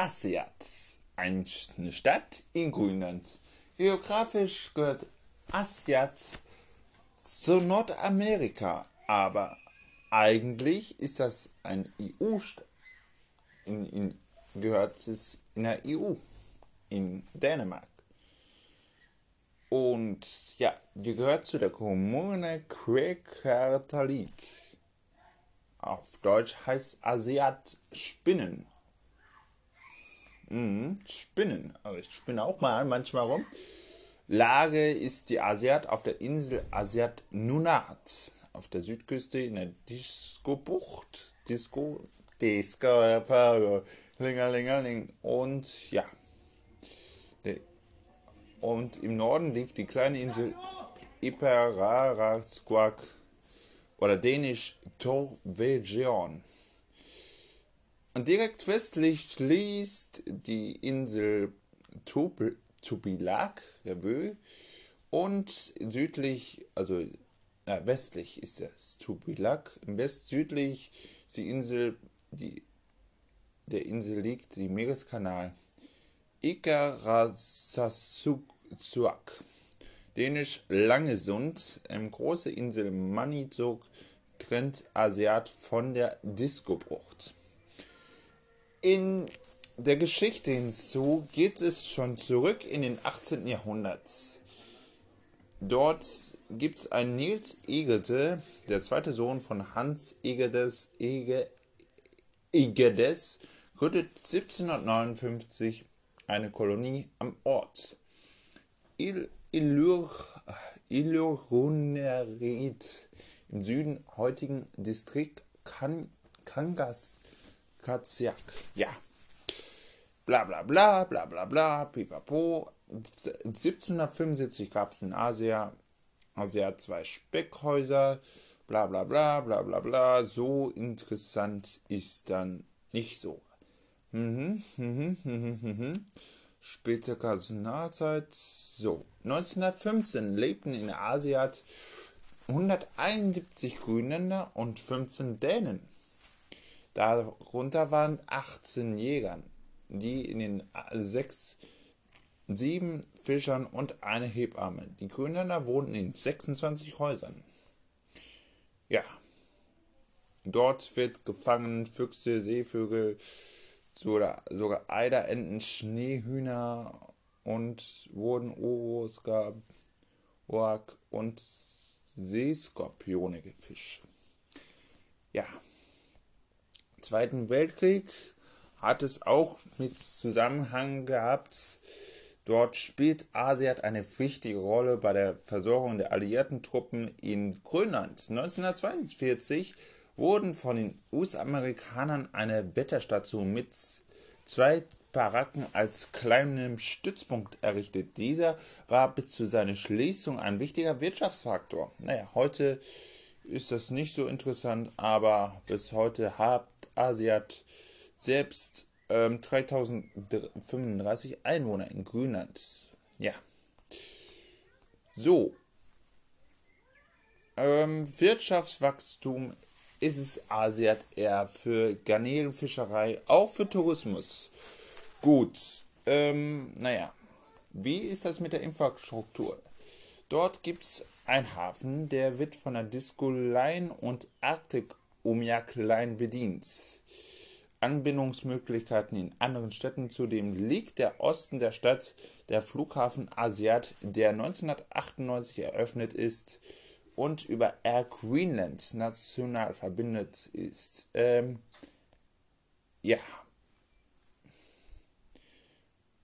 Asiat, eine Stadt in Grönland. Geografisch gehört Asiat zu Nordamerika, aber eigentlich ist das ein EU-Staat. In, gehört es in der EU, in Dänemark. Und ja, die gehört zu der Kommune Quekartalik. Auf Deutsch heißt Asiat Spinnen. Mhm, Spinnen. Aber ich spinne auch mal manchmal rum. Lage ist die Asiat auf der Insel Asiat Nunat. Auf der Südküste in der Disco-Bucht. Disco, Disco, Lingerlingerling. Und ja. Und im Norden liegt die kleine Insel Iperaraquak oder dänisch Torvegion. Direkt westlich schließt die Insel Tubilak, Revue, und südlich, also äh, westlich ist das Tubilak, im West südlich ist die Insel, die der Insel liegt, die Meereskanal Ikarasasuak, dänisch Langesund, eine große Insel Manizog trennt Asiat von der Disco-Bucht. In der Geschichte hinzu geht es schon zurück in den 18. Jahrhundert. Dort gibt es einen Nils Egede, der zweite Sohn von Hans Egedes, Ege, gründet 1759 eine Kolonie am Ort. Il, Illur, im Süden heutigen Distrikt kan, Kangas Katsiak. Ja. Bla bla bla, bla bla bla, pipapo. 1775 gab es in Asia, Asia zwei Speckhäuser, bla bla bla, bla bla bla. So interessant ist dann nicht so. Mhm, mhm, mhm. Später Nationalzeit. So, 1915 lebten in Asiat 171 Grünländer und 15 Dänen. Darunter waren 18 Jägern, die in den sechs, sieben Fischern und eine Hebamme. Die Grünländer wohnten in 26 Häusern. Ja, dort wird gefangen Füchse, Seevögel, sogar, sogar Eiderenten, Schneehühner und wurden Oros, Oak und Seeskorpione gefischt. Ja, Zweiten Weltkrieg hat es auch mit Zusammenhang gehabt. Dort spielt Asiat eine wichtige Rolle bei der Versorgung der alliierten Truppen in Grönland. 1942 wurden von den US-Amerikanern eine Wetterstation mit zwei Baracken als kleinem Stützpunkt errichtet. Dieser war bis zu seiner Schließung ein wichtiger Wirtschaftsfaktor. Naja, heute ist das nicht so interessant, aber bis heute hat Asiat selbst ähm, 3035 Einwohner in Grönland. Ja. So. Ähm, Wirtschaftswachstum ist es Asiat eher für Garnelenfischerei, auch für Tourismus. Gut. Ähm, naja. Wie ist das mit der Infrastruktur? Dort gibt es einen Hafen, der wird von der Disco Line und Arctic Umiak Line bedient. Anbindungsmöglichkeiten in anderen Städten. Zudem liegt der Osten der Stadt der Flughafen Asiat, der 1998 eröffnet ist und über Air Greenland national verbindet ist. Ähm, ja.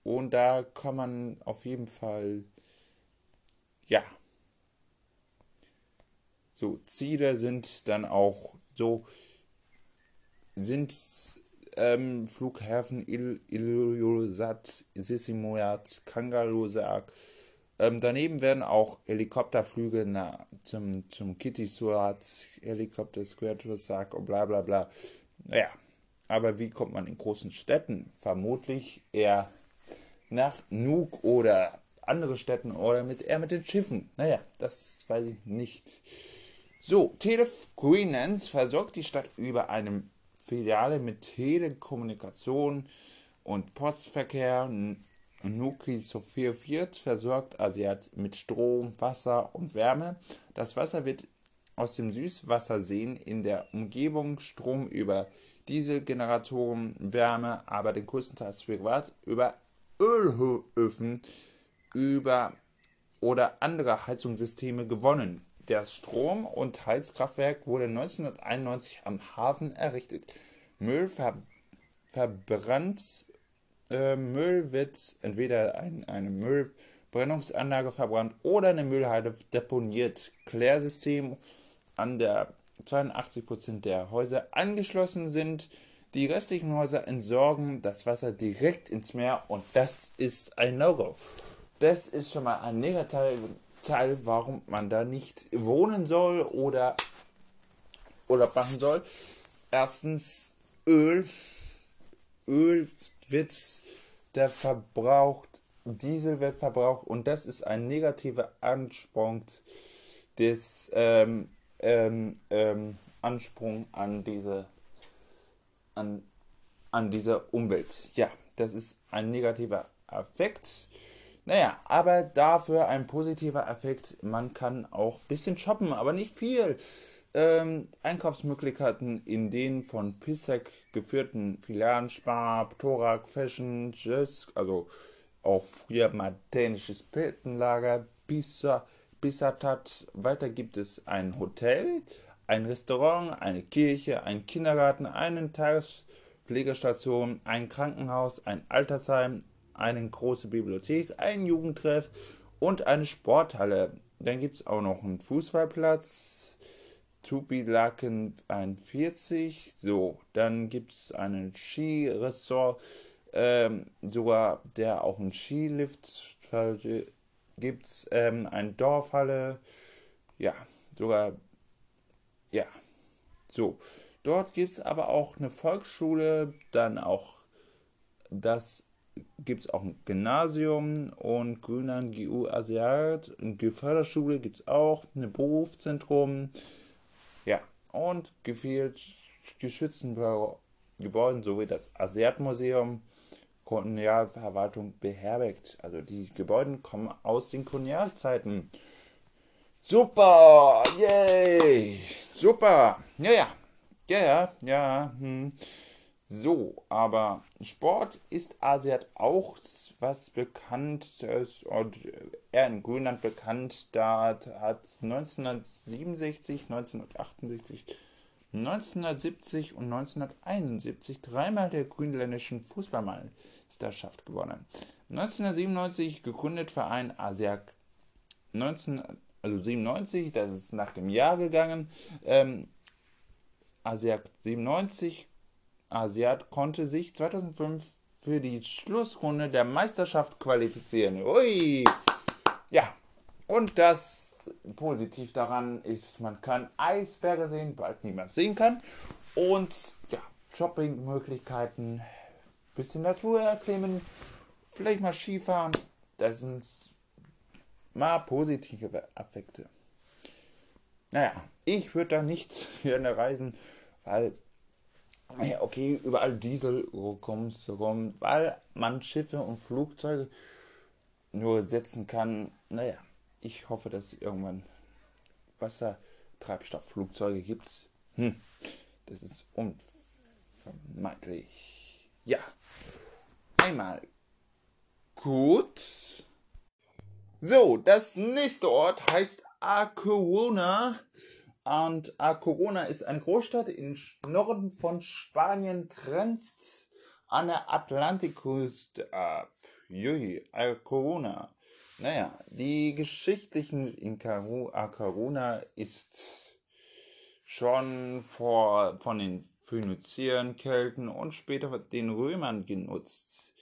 Und da kann man auf jeden Fall, ja, so Ziele sind dann auch so, sind ähm, Flughäfen Il Ilulissat, Kangalusak. Ähm, daneben werden auch Helikopterflüge na, zum, zum Kittisuat, Helikopter Square und bla bla bla. Naja, aber wie kommt man in großen Städten? Vermutlich eher nach Nuuk oder andere Städten oder mit, eher mit den Schiffen. Naja, das weiß ich nicht. So, Tele versorgt die Stadt über eine Filiale mit Telekommunikation und Postverkehr. Nuki Sophia 4 versorgt Asiat mit Strom, Wasser und Wärme. Das Wasser wird aus dem Süßwasserseen in der Umgebung Strom über Dieselgeneratoren, Wärme, aber den größtenteils privat über Ölöfen über oder andere Heizungssysteme gewonnen. Das Strom- und Heizkraftwerk wurde 1991 am Hafen errichtet. Müll ver verbrannt. Äh, Müll wird entweder in eine Müllbrennungsanlage verbrannt oder eine Müllhalde deponiert. Klärsystem an der 82% der Häuser angeschlossen sind. Die restlichen Häuser entsorgen das Wasser direkt ins Meer und das ist ein No-Go. Das ist schon mal ein negativer Teil, warum man da nicht wohnen soll oder oder machen soll. Erstens Öl. Öl wird der verbraucht, Diesel wird verbraucht und das ist ein negativer Ansprung des ähm, ähm, ähm, Ansprung an diese an, an diese Umwelt. Ja, das ist ein negativer Effekt. Naja, aber dafür ein positiver Effekt. Man kann auch ein bisschen shoppen, aber nicht viel. Ähm, Einkaufsmöglichkeiten in den von PISEC geführten Filialen Spar, Thorak, Fashion, Just, also auch früher mal dänisches Piltenlager, Bissa, Bissatat. Weiter gibt es ein Hotel, ein Restaurant, eine Kirche, ein Kindergarten, eine Tagespflegestation, ein Krankenhaus, ein Altersheim, eine große Bibliothek, ein Jugendtreff und eine Sporthalle. Dann gibt es auch noch einen Fußballplatz, Tupilaken 41. So, dann gibt es einen Skiresort, ähm, sogar der auch einen Skilift gibt es, ähm, eine Dorfhalle, ja, sogar ja, so. Dort gibt es aber auch eine Volksschule, dann auch das gibt es auch ein Gymnasium und Grünland GU Asiat, eine Förderschule gibt es auch, ein Berufszentrum, ja, und gefehlt geschützten Gebäuden sowie das Asiat-Museum, Kolonialverwaltung beherbergt. Also die Gebäude kommen aus den Kolonialzeiten. Super! Yay! Super! Ja, ja. Ja, ja, ja. Hm. So, aber Sport ist Asiat auch was Bekanntes und eher in Grönland bekannt. Da hat 1967, 1968, 1970 und 1971 dreimal der grönländischen Fußballmeisterschaft gewonnen. 1997 gegründet Verein Asiak 19 also 97, das ist nach dem Jahr gegangen. Ähm, Asiat 97, Asiat konnte sich 2005 für die Schlussrunde der Meisterschaft qualifizieren. Ui! Ja, und das positiv daran ist, man kann Eisberge sehen, bald niemand sehen kann. Und ja, Shoppingmöglichkeiten, bisschen Natur erklimmen, vielleicht mal Skifahren. Das sind mal positive Affekte. Naja, ich würde da nicht gerne reisen, weil, okay, überall Diesel kommt rum, weil man Schiffe und Flugzeuge nur setzen kann. Naja, ich hoffe, dass irgendwann Wassertreibstoffflugzeuge gibt. Hm, das ist unvermeidlich. Ja, einmal gut. So, das nächste Ort heißt A Corona. Und A Corona ist eine Großstadt im Norden von Spanien, grenzt an der Atlantikküste ab. Jui, A Corona. Naja, die geschichtlichen in A Corona ist schon vor, von den Phöniziern, Kelten und später den Römern genutzt.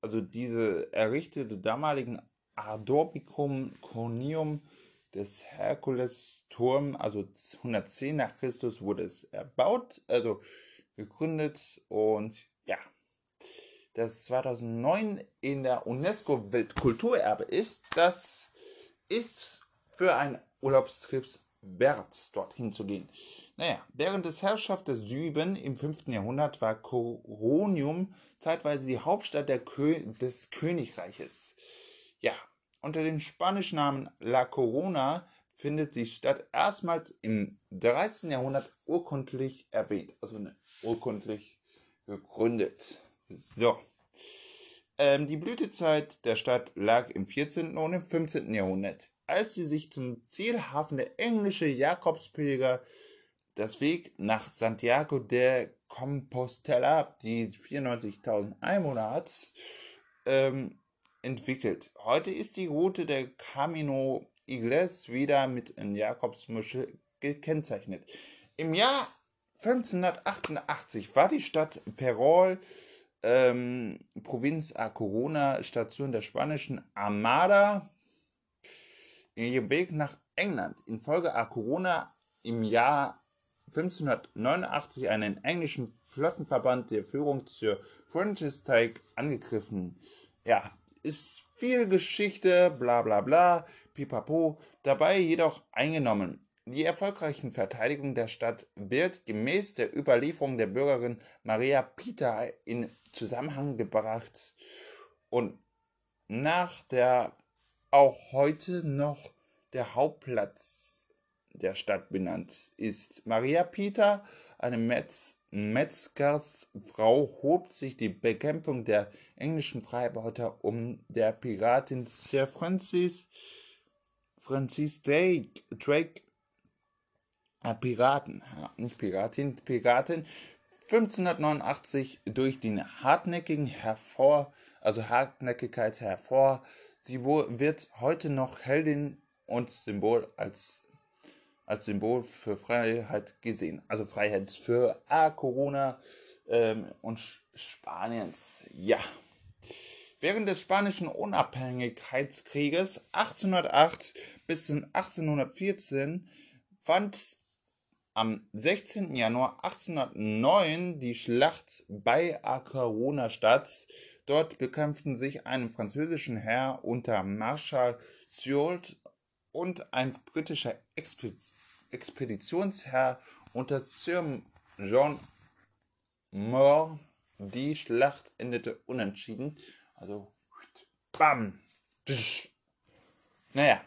Also diese errichtete damaligen Ardoricum Conium des Herkulesturm, also 110 nach Christus wurde es erbaut, also gegründet und ja, das 2009 in der UNESCO Weltkulturerbe ist, das ist für einen Urlaubstrip wert, dorthin zu gehen. Naja, während des Herrschaft des Süben im 5. Jahrhundert war Coronium zeitweise die Hauptstadt Kö des Königreiches. Ja, unter dem spanischen Namen La Corona findet die Stadt erstmals im 13. Jahrhundert urkundlich erwähnt, also ne, urkundlich gegründet. So. Ähm, die Blütezeit der Stadt lag im 14. und im 15. Jahrhundert, als sie sich zum Zielhafen der englische Jakobspilger das Weg nach Santiago de Compostela, die 94.000 Einwohner hat, ähm, entwickelt. Heute ist die Route der Camino Igles wieder mit Jakobsmuschel gekennzeichnet. Im Jahr 1588 war die Stadt Ferrol, ähm, Provinz A Corona, Station der spanischen Armada, in ihrem Weg nach England. Infolge A Corona im Jahr 1589 einen englischen Flottenverband der Führung zur Francis Teig angegriffen. Ja, ist viel Geschichte, bla bla bla, pipapo, dabei jedoch eingenommen. Die erfolgreichen Verteidigung der Stadt wird gemäß der Überlieferung der Bürgerin Maria Pita in Zusammenhang gebracht und nach der auch heute noch der Hauptplatz der Stadt benannt ist. Maria Pita, eine Metz Metzgersfrau, hob sich die Bekämpfung der englischen Freibeuter um der Piratin Sir Francis, Francis Drake, Drake äh, Piraten, nicht Piratin, Piratin, 1589 durch den hartnäckigen Hervor, also Hartnäckigkeit hervor. Sie wird heute noch Heldin und Symbol als als Symbol für Freiheit gesehen. Also Freiheit für A, Corona ähm, und Spaniens. Ja. Während des spanischen Unabhängigkeitskrieges 1808 bis 1814 fand am 16. Januar 1809 die Schlacht bei A Corona statt. Dort bekämpften sich ein französischen Herr unter Marschall Soult und ein britischer Expeditionsherr unter Sir John Moore. Die Schlacht endete unentschieden. Also, bam. Naja,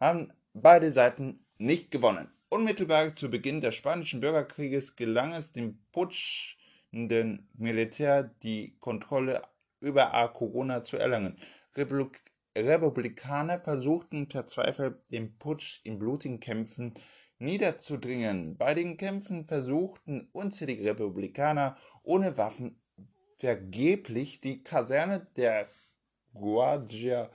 haben beide Seiten nicht gewonnen. Unmittelbar zu Beginn des Spanischen Bürgerkrieges gelang es dem putschenden Militär, die Kontrolle über A Corona zu erlangen. Republik Republikaner versuchten verzweifelt, den Putsch in blutigen Kämpfen niederzudringen. Bei den Kämpfen versuchten unzählige Republikaner ohne Waffen vergeblich die Kaserne der Guardia,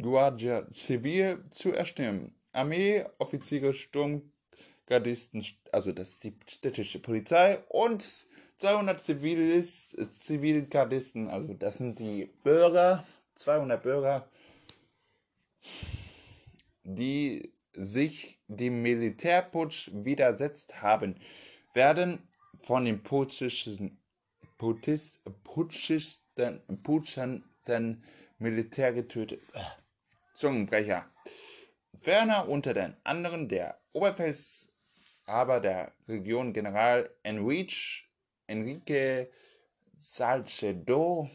Guardia Civil zu erstürmen. Armee, Offiziere, Sturmgardisten, also das ist die städtische Polizei und 200 Zivilist, Zivilgardisten, also das sind die Bürger, 200 Bürger, die sich dem Militärputsch widersetzt haben, werden von den putschisten, Putist, Putschisten, Putschenden Militär getötet. Zungenbrecher. Ferner unter den anderen der Oberfeldhaber der Region General Enrique, Enrique Salcedo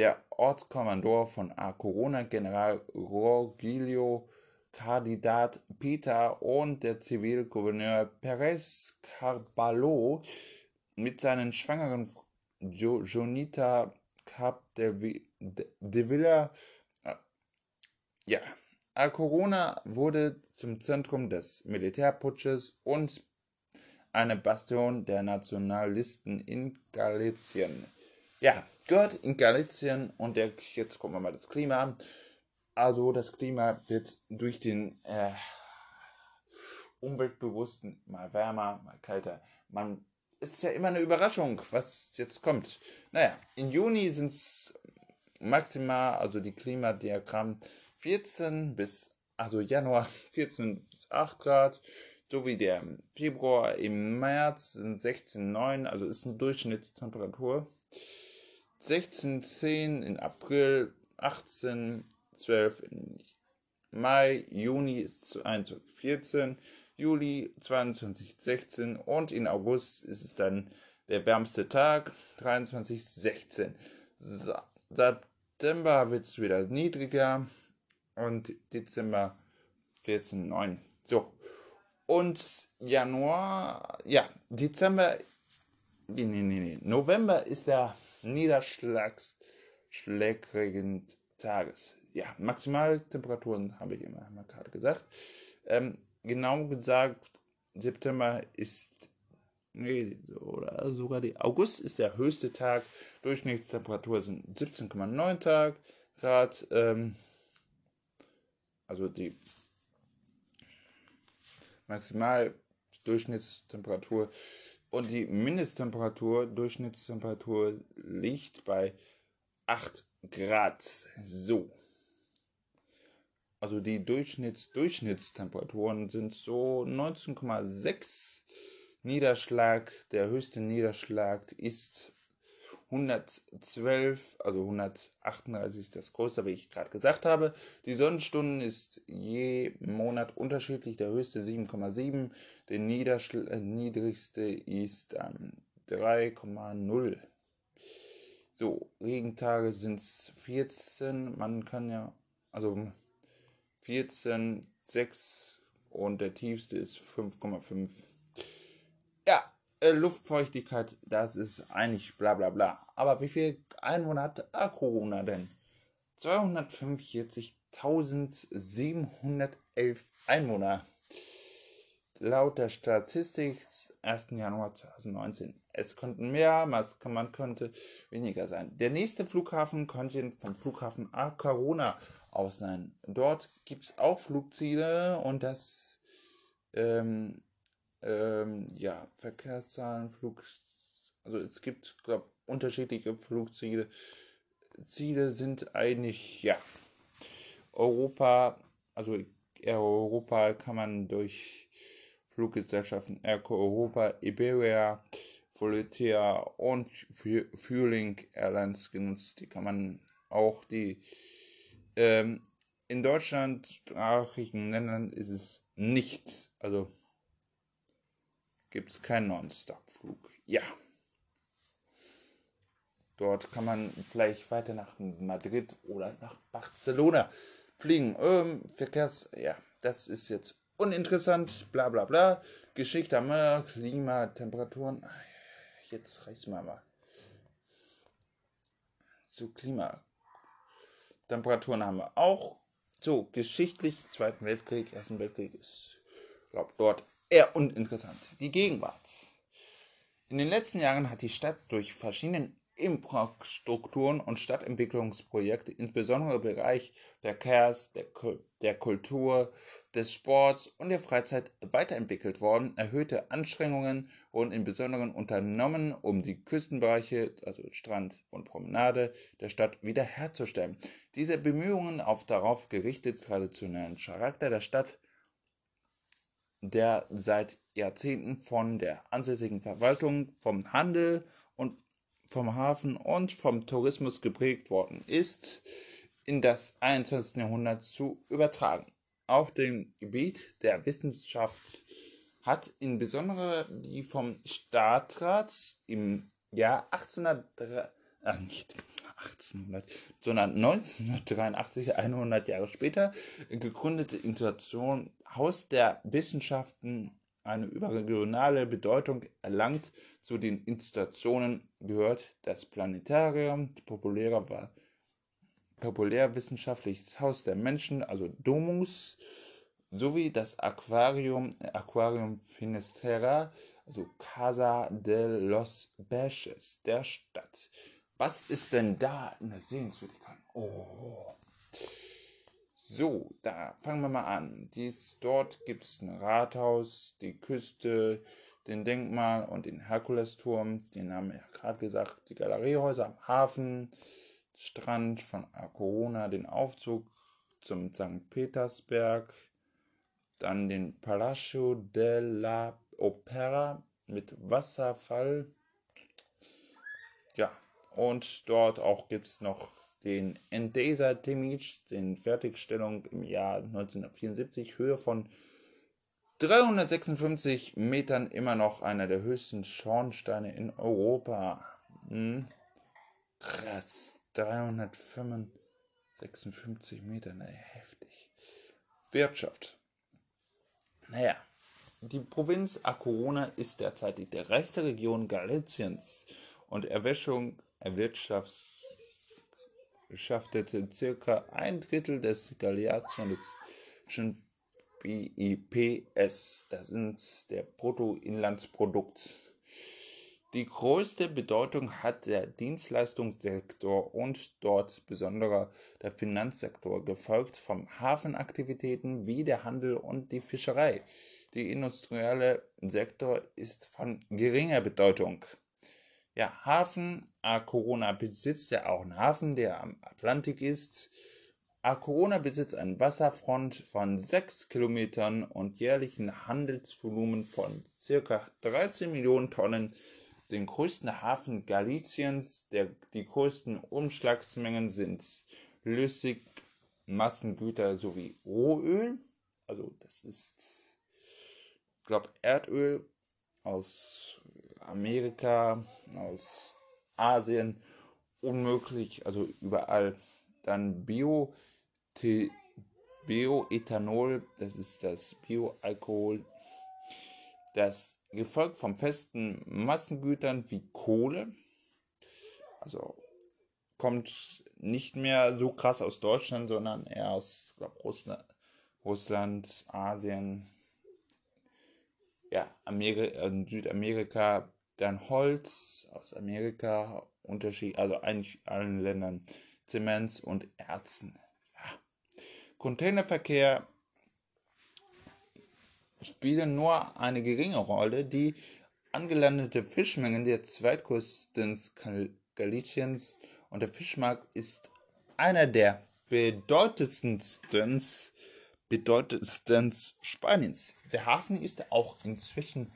der Ortskommandeur von A Corona, General Rogilio Kandidat Peter und der Zivilgouverneur Perez Carballo mit seinen schwangeren jo Jonita Cap de, de Villa. Äh, ja, A Corona wurde zum Zentrum des Militärputsches und eine Bastion der Nationalisten in Galicien. Ja, gehört in Galizien und der, jetzt gucken wir mal das Klima an. Also das Klima wird durch den äh, Umweltbewussten mal wärmer, mal kälter. Man es ist ja immer eine Überraschung, was jetzt kommt. Naja, im Juni sind es maximal, also die Klimadiagramm 14 bis, also Januar 14 bis 8 Grad, sowie der Februar im März sind 16,9, also ist eine Durchschnittstemperatur. 16,10 in April, 18,12 in Mai, Juni ist 21,14, Juli 22,16 und in August ist es dann der wärmste Tag 23,16. September wird es wieder niedriger und Dezember 14,9. So. Und Januar, ja, Dezember, nee, nee, nee, November ist der niederschlagsschlägrigen Tages. Ja, Maximaltemperaturen habe ich immer mal gerade gesagt. Ähm, genau gesagt, September ist, nee, oder sogar die August ist der höchste Tag. Durchschnittstemperatur sind 17,9 Tag Grad. Ähm, also die Maximaldurchschnittstemperatur und die Mindesttemperatur, Durchschnittstemperatur liegt bei 8 Grad. So. Also die Durchschnitts-Durchschnittstemperaturen sind so 19,6 Niederschlag. Der höchste Niederschlag ist 112, also 138 ist das größte, wie ich gerade gesagt habe. Die Sonnenstunden ist je Monat unterschiedlich. Der höchste 7,7, der Niederschl äh, niedrigste ist ähm, 3,0. So, Regentage sind es 14. Man kann ja, also 14, 6 und der tiefste ist 5,5. Ja, äh, Luftfeuchtigkeit, das ist eigentlich bla bla bla. Aber wie viel Einwohner hat Corona denn? 245.711 Einwohner. Laut der Statistik 1. Januar 2019. Es könnten mehr, man könnte weniger sein. Der nächste Flughafen könnte vom Flughafen A Corona aus sein. Dort gibt es auch Flugziele und das ähm, ähm, ja, Verkehrszahlen, Flug, also es gibt, glaube unterschiedliche Flugziele. Ziele sind eigentlich, ja, Europa, also Europa kann man durch Fluggesellschaften Air Europa, Iberia, Volotea und Fueling Airlines genutzt. Die kann man auch die ähm, in deutschsprachigen Ländern ist es nicht, also gibt es keinen Non-Stop-Flug. Ja. Dort kann man vielleicht weiter nach Madrid oder nach Barcelona fliegen. Ähm, Verkehrs, ja, das ist jetzt uninteressant, bla bla bla. Geschichte haben wir, Klima, Temperaturen. Jetzt reiß mal mal. Zu Klima. Temperaturen haben wir auch. So, geschichtlich, Zweiten Weltkrieg, Ersten Weltkrieg ist, glaube dort eher uninteressant. Die Gegenwart. In den letzten Jahren hat die Stadt durch verschiedene Infrastrukturen und Stadtentwicklungsprojekte, insbesondere im Bereich der Verkehrs, der, der Kultur, des Sports und der Freizeit weiterentwickelt worden. Erhöhte Anstrengungen wurden im Besonderen unternommen, um die Küstenbereiche, also Strand und Promenade der Stadt wiederherzustellen. Diese Bemühungen auf darauf gerichtet traditionellen Charakter der Stadt der seit Jahrzehnten von der ansässigen Verwaltung, vom Handel und vom Hafen und vom Tourismus geprägt worden ist, in das 21. Jahrhundert zu übertragen. Auf dem Gebiet der Wissenschaft hat insbesondere die vom Stadtrat im Jahr 1803, ach nicht 1800, sondern 1983, 100 Jahre später, gegründete Institution Haus der Wissenschaften eine überregionale Bedeutung erlangt. Zu den Institutionen gehört das Planetarium, populärer populärwissenschaftliches Haus der Menschen, also Domus, sowie das Aquarium, Aquarium Finisterra, also Casa de los Beches der Stadt. Was ist denn da in der Sehenswürdigkeit? Oh. So, da fangen wir mal an. Dies, dort gibt es ein Rathaus, die Küste, den Denkmal und den Herkulesturm. Den haben wir ja gerade gesagt. Die Galeriehäuser am Hafen, Strand von Corona, den Aufzug zum St. Petersberg, dann den Palacio della Opera mit Wasserfall. Ja, und dort auch gibt es noch den Endesa Temic, den Fertigstellung im Jahr 1974, Höhe von 356 Metern immer noch einer der höchsten Schornsteine in Europa. Hm. Krass. 356 Meter, naja, heftig. Wirtschaft. Naja, die Provinz A Corona ist derzeit die reichste Region Galiciens und Erwäschung erwirtschaftete circa ein Drittel des galizianischen BIPS, das sind der Bruttoinlandsprodukt die größte Bedeutung hat der Dienstleistungssektor und dort besonderer der Finanzsektor, gefolgt von Hafenaktivitäten wie der Handel und die Fischerei. Der industrielle Sektor ist von geringer Bedeutung. Ja, Hafen, A Corona besitzt ja auch einen Hafen, der am Atlantik ist. A Corona besitzt einen Wasserfront von 6 Kilometern und jährlichen Handelsvolumen von ca. 13 Millionen Tonnen den größten Hafen Galiciens. Der, die größten Umschlagsmengen sind Flüssig, Massengüter sowie Rohöl. Also das ist, ich glaube, Erdöl aus Amerika, aus Asien, unmöglich, also überall. Dann Bio, Bioethanol, das ist das Bioalkohol, das gefolgt von festen Massengütern wie Kohle. Also kommt nicht mehr so krass aus Deutschland, sondern eher aus glaub, Russland, Russland, Asien, ja, Ameri äh, Südamerika, dann Holz aus Amerika, Unterschied, also eigentlich allen Ländern, Zements und Erzen. Ja. Containerverkehr spielen nur eine geringe Rolle. Die angelandete Fischmengen der zweitgrößten Galiciens und der Fischmarkt ist einer der bedeutendsten Spaniens. Der Hafen ist auch inzwischen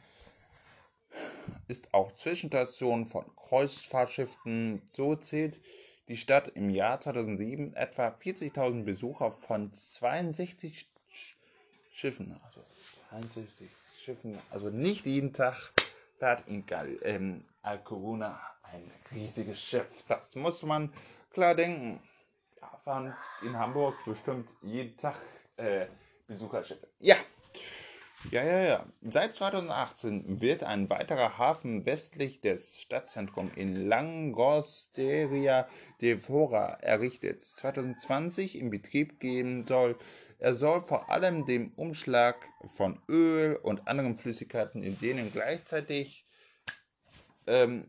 ist auch Zwischenstation von Kreuzfahrtschiffen. So zählt die Stadt im Jahr 2007 etwa 40.000 Besucher von 62 Schiffen. Also 61 Schiffen, also nicht jeden Tag fährt in Gal ähm, Alcoruna ein riesiges Schiff. Das muss man klar denken. Ja, fahren in Hamburg bestimmt jeden Tag äh, Besucherschiffe. Ja. Ja, ja, ja. Seit 2018 wird ein weiterer Hafen westlich des Stadtzentrums in Langosteria de Fora errichtet. 2020 in Betrieb gehen soll er soll vor allem den Umschlag von Öl und anderen Flüssigkeiten, in denen gleichzeitig, ähm,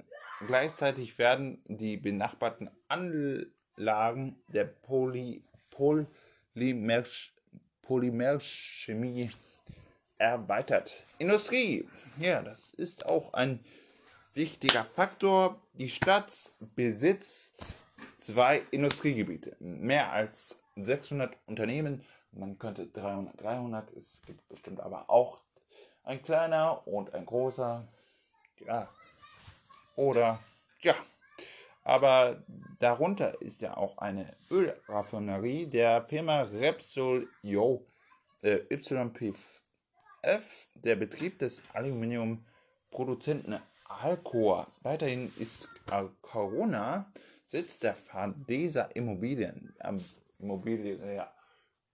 gleichzeitig werden die benachbarten Anlagen der Poly, Polymer, Polymerchemie erweitert. Industrie, ja, das ist auch ein wichtiger Faktor. Die Stadt besitzt zwei Industriegebiete, mehr als 600 Unternehmen man könnte 300, 300, es gibt bestimmt aber auch ein kleiner und ein großer. Ja. Oder, ja. Aber darunter ist ja auch eine Ölraffinerie der Firma Repsol Yo, äh, YPF. Der Betrieb des Aluminiumproduzenten Alcoa. Weiterhin ist Corona Sitz der Fadesa Immobilien. Ähm, Immobilien, ja,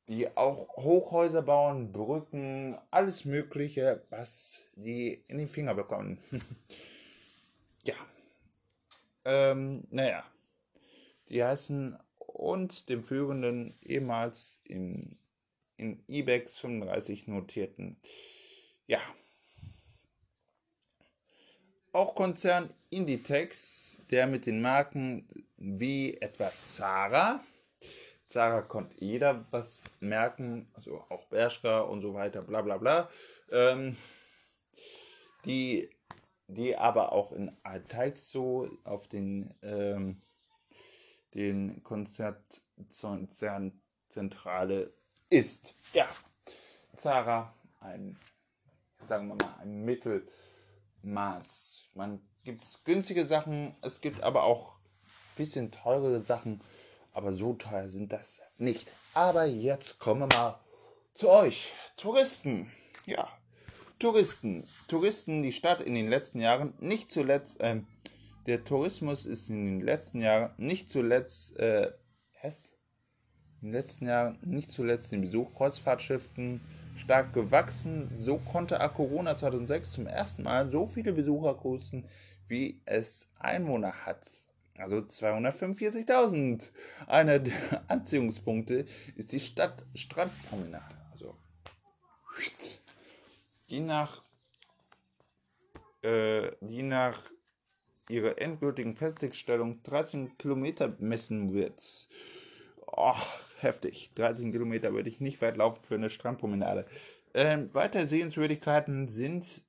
die auch Hochhäuser bauen, Brücken, alles Mögliche, was die in die Finger bekommen. ja. Ähm, naja. Die heißen und dem führenden ehemals im, in IBEX 35 notierten. Ja. Auch Konzern Inditex, der mit den Marken wie etwa Zara, Zara konnte jeder was merken, also auch Bershka und so weiter, bla bla bla. Ähm, die, die aber auch in so auf den, ähm, den Konzertzentrale ist. Ja, Zara, ein, sagen wir mal, ein Mittelmaß. Man gibt günstige Sachen, es gibt aber auch ein bisschen teurere Sachen aber so teuer sind das nicht. Aber jetzt kommen wir mal zu euch, Touristen. Ja, Touristen. Touristen, die Stadt in den letzten Jahren, nicht zuletzt, äh, der Tourismus ist in den letzten Jahren nicht zuletzt, äh, in den letzten Jahren nicht zuletzt den Besuch Kreuzfahrtschiffen stark gewachsen. So konnte Corona 2006 zum ersten Mal so viele Besucher grüßen, wie es Einwohner hat. Also 245.000. Einer der Anziehungspunkte ist die Stadt Strandpromenade. Also die nach, äh, die nach ihrer endgültigen Festigstellung 13 Kilometer messen wird. Oh, heftig. 13 Kilometer würde ich nicht weit laufen für eine Strandpromenade. Ähm, weitere Sehenswürdigkeiten sind,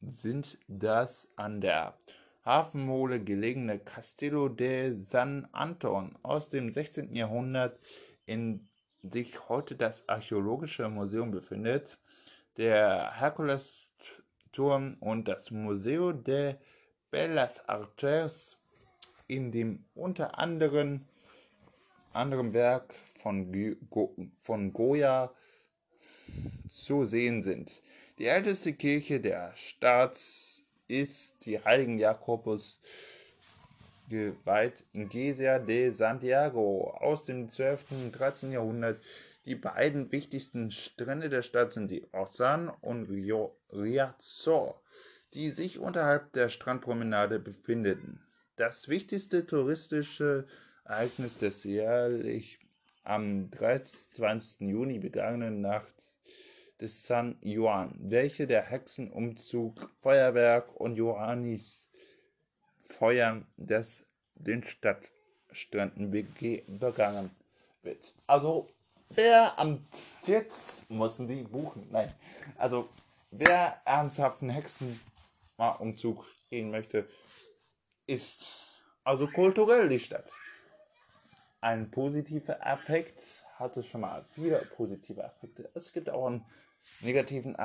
sind das an der Hafenmole gelegene Castello de San Anton aus dem 16. Jahrhundert, in sich heute das Archäologische Museum befindet, der Herkulesturm und das Museo de Bellas Artes, in dem unter anderem, anderem Werk von, Go, von Goya zu sehen sind. Die älteste Kirche der Stadt ist die Heiligen Jakobus geweiht in Gesia de Santiago aus dem 12. und 13. Jahrhundert. Die beiden wichtigsten Strände der Stadt sind die Orzan und Riazor die sich unterhalb der Strandpromenade befinden. Das wichtigste touristische Ereignis des jährlich am 23. Juni begangenen Nacht des San Juan, welche der Hexenumzug, Feuerwerk und Johannis Feuern des den Stadtstränden begangen wird. Also wer am jetzt müssen Sie buchen. Nein, also wer ernsthaften Hexen Umzug gehen möchte, ist also kulturell die Stadt. Ein positiver Aspekt hatte schon mal viele positive Aspekte. Es gibt auch einen negativen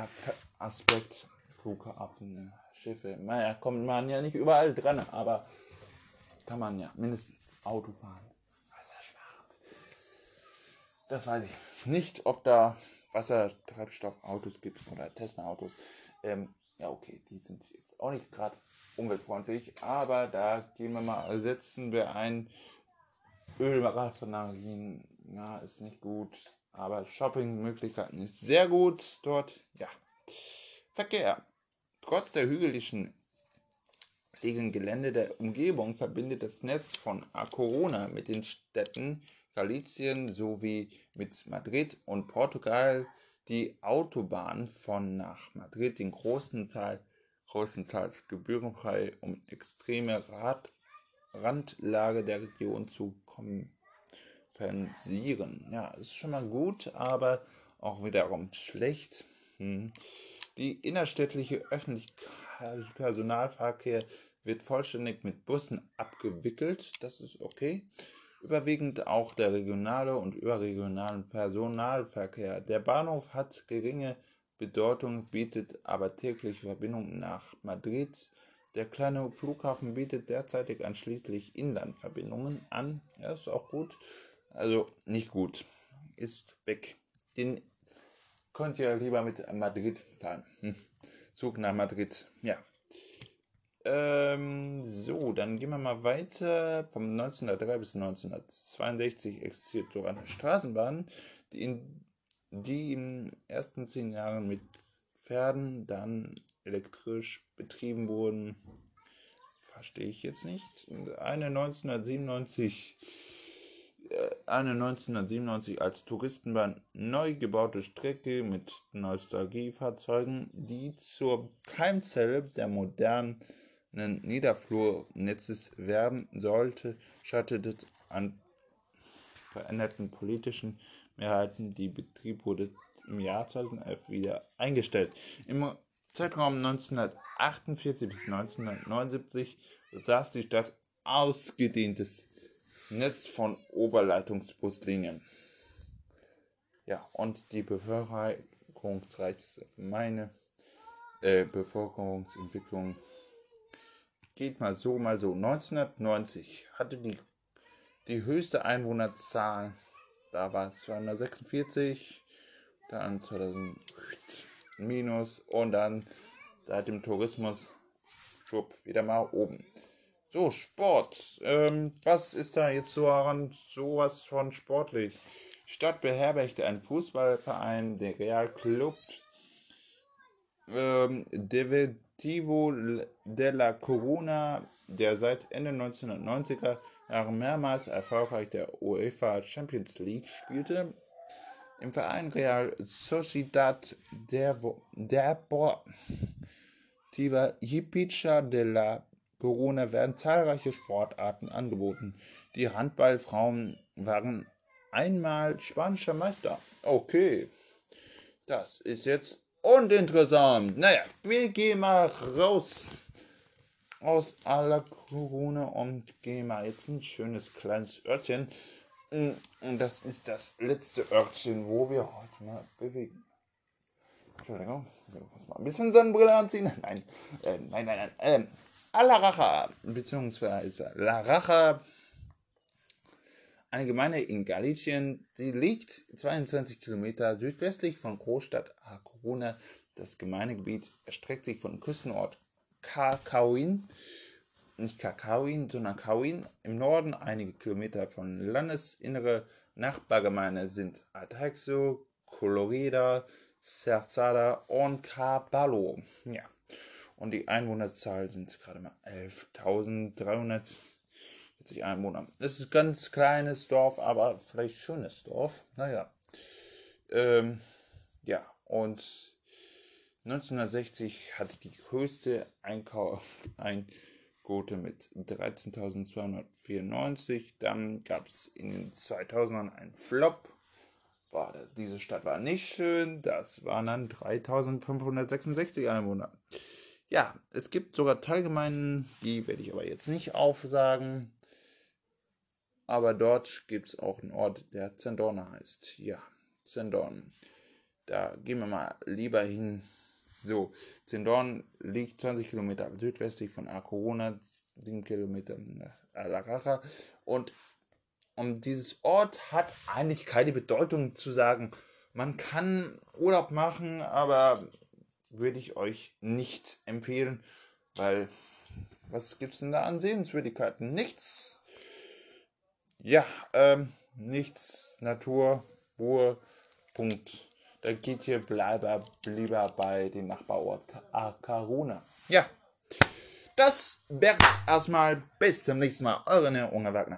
Aspekt. Flughafen, Schiffe. Naja, kommt man ja nicht überall dran, aber kann man ja mindestens Auto fahren. Wassersparen. Das weiß ich nicht, ob da Wassertreibstoffautos gibt oder Tesla-Autos. Ähm, ja, okay, die sind jetzt auch nicht gerade umweltfreundlich, aber da gehen wir mal, setzen wir ein Ölraffinerien, ja, ist nicht gut, aber Shoppingmöglichkeiten ist sehr gut dort, ja. Verkehr. Trotz der hügeligen liegenden Gelände der Umgebung verbindet das Netz von A Corona mit den Städten Galicien sowie mit Madrid und Portugal die Autobahn von nach Madrid den großen Teil größtenteils gebührenfrei, um extreme Rad Randlage der Region zu kompensieren. Ja, ist schon mal gut, aber auch wiederum schlecht. Hm. Die innerstädtliche öffentliche Personalverkehr wird vollständig mit Bussen abgewickelt. Das ist okay überwiegend auch der regionale und überregionale Personalverkehr. Der Bahnhof hat geringe Bedeutung, bietet aber tägliche Verbindungen nach Madrid. Der kleine Flughafen bietet derzeitig anschließend Inlandverbindungen an. Ja, ist auch gut. Also nicht gut. Ist weg. Den könnt ihr lieber mit Madrid fahren. Hm. Zug nach Madrid. Ja, ähm, so, dann gehen wir mal weiter. Vom 1903 bis 1962 existiert so eine Straßenbahn, die in, die in den ersten zehn Jahren mit Pferden, dann elektrisch betrieben wurden. Verstehe ich jetzt nicht. Eine 1997 äh, eine 1997 als Touristenbahn neu gebaute Strecke mit Nostalgiefahrzeugen, die zur Keimzelle der modernen Niederflurnetzes werden sollte, scheiterte an veränderten politischen Mehrheiten. Die Betrieb wurde im Jahr 2011 wieder eingestellt. Im Zeitraum 1948 bis 1979 besaß die Stadt ausgedehntes Netz von Oberleitungsbuslinien. Ja, und die bevölkerungsreichste äh, Bevölkerungsentwicklung geht mal so, mal so. 1990 hatte die, die höchste Einwohnerzahl, da war es 246, dann 2000, Minus und dann seit dem Tourismus schwupp, wieder mal oben. So, Sport. Ähm, was ist da jetzt so daran sowas von sportlich? Stadt beherbergte einen Fußballverein, der Real Club ähm, Deportivo della Corona, der seit Ende 1990er Jahre mehrmals erfolgreich der UEFA Champions League spielte. Im Verein Real Sociedad Deportiva Yipicha de la Corona werden zahlreiche Sportarten angeboten. Die Handballfrauen waren einmal spanischer Meister. Okay, das ist jetzt uninteressant. Naja, wir gehen mal raus aus aller Corona und gehen mal jetzt ein schönes kleines Örtchen. Und das ist das letzte Örtchen, wo wir heute mal bewegen. Entschuldigung, ich muss mal ein bisschen Sonnenbrille anziehen. Nein, äh, nein, nein, nein. Äh, Alaracha, beziehungsweise La Racha, eine Gemeinde in Galicien, die liegt 22 Kilometer südwestlich von Großstadt A Corona. Das Gemeindegebiet erstreckt sich von Küstenort Kakauin, nicht Kakauin, sondern Kauin im Norden. Einige Kilometer von Landesinnere Nachbargemeinde sind Ataxo, Colorida, Cerzada und Caballo. Ja. Und die Einwohnerzahl sind gerade mal 11.340 Einwohner. Es ist ein ganz kleines Dorf, aber vielleicht schönes Dorf. Naja. Ähm, ja, und 1960 hatte die höchste Einkauf Einquote mit 13.294. Dann gab es in den 2000ern einen Flop. Boah, diese Stadt war nicht schön. Das waren dann 3.566 Einwohner. Ja, es gibt sogar Teilgemeinden, die werde ich aber jetzt nicht aufsagen. Aber dort gibt es auch einen Ort, der Zendorn heißt. Ja, Zendorn. Da gehen wir mal lieber hin so, Zindorn liegt 20 Kilometer südwestlich von A Corona, 7 Kilometer nach Alaracha. Und um dieses Ort hat eigentlich keine Bedeutung zu sagen, man kann Urlaub machen, aber würde ich euch nicht empfehlen, weil was gibt es denn da an Sehenswürdigkeiten? Nichts. Ja, ähm, nichts, Natur, Ruhe, Punkt. Da geht ihr bleiber, lieber bei dem Nachbarort Karuna. Ja, das wär's erstmal. Bis zum nächsten Mal. Eure Unge Wagner.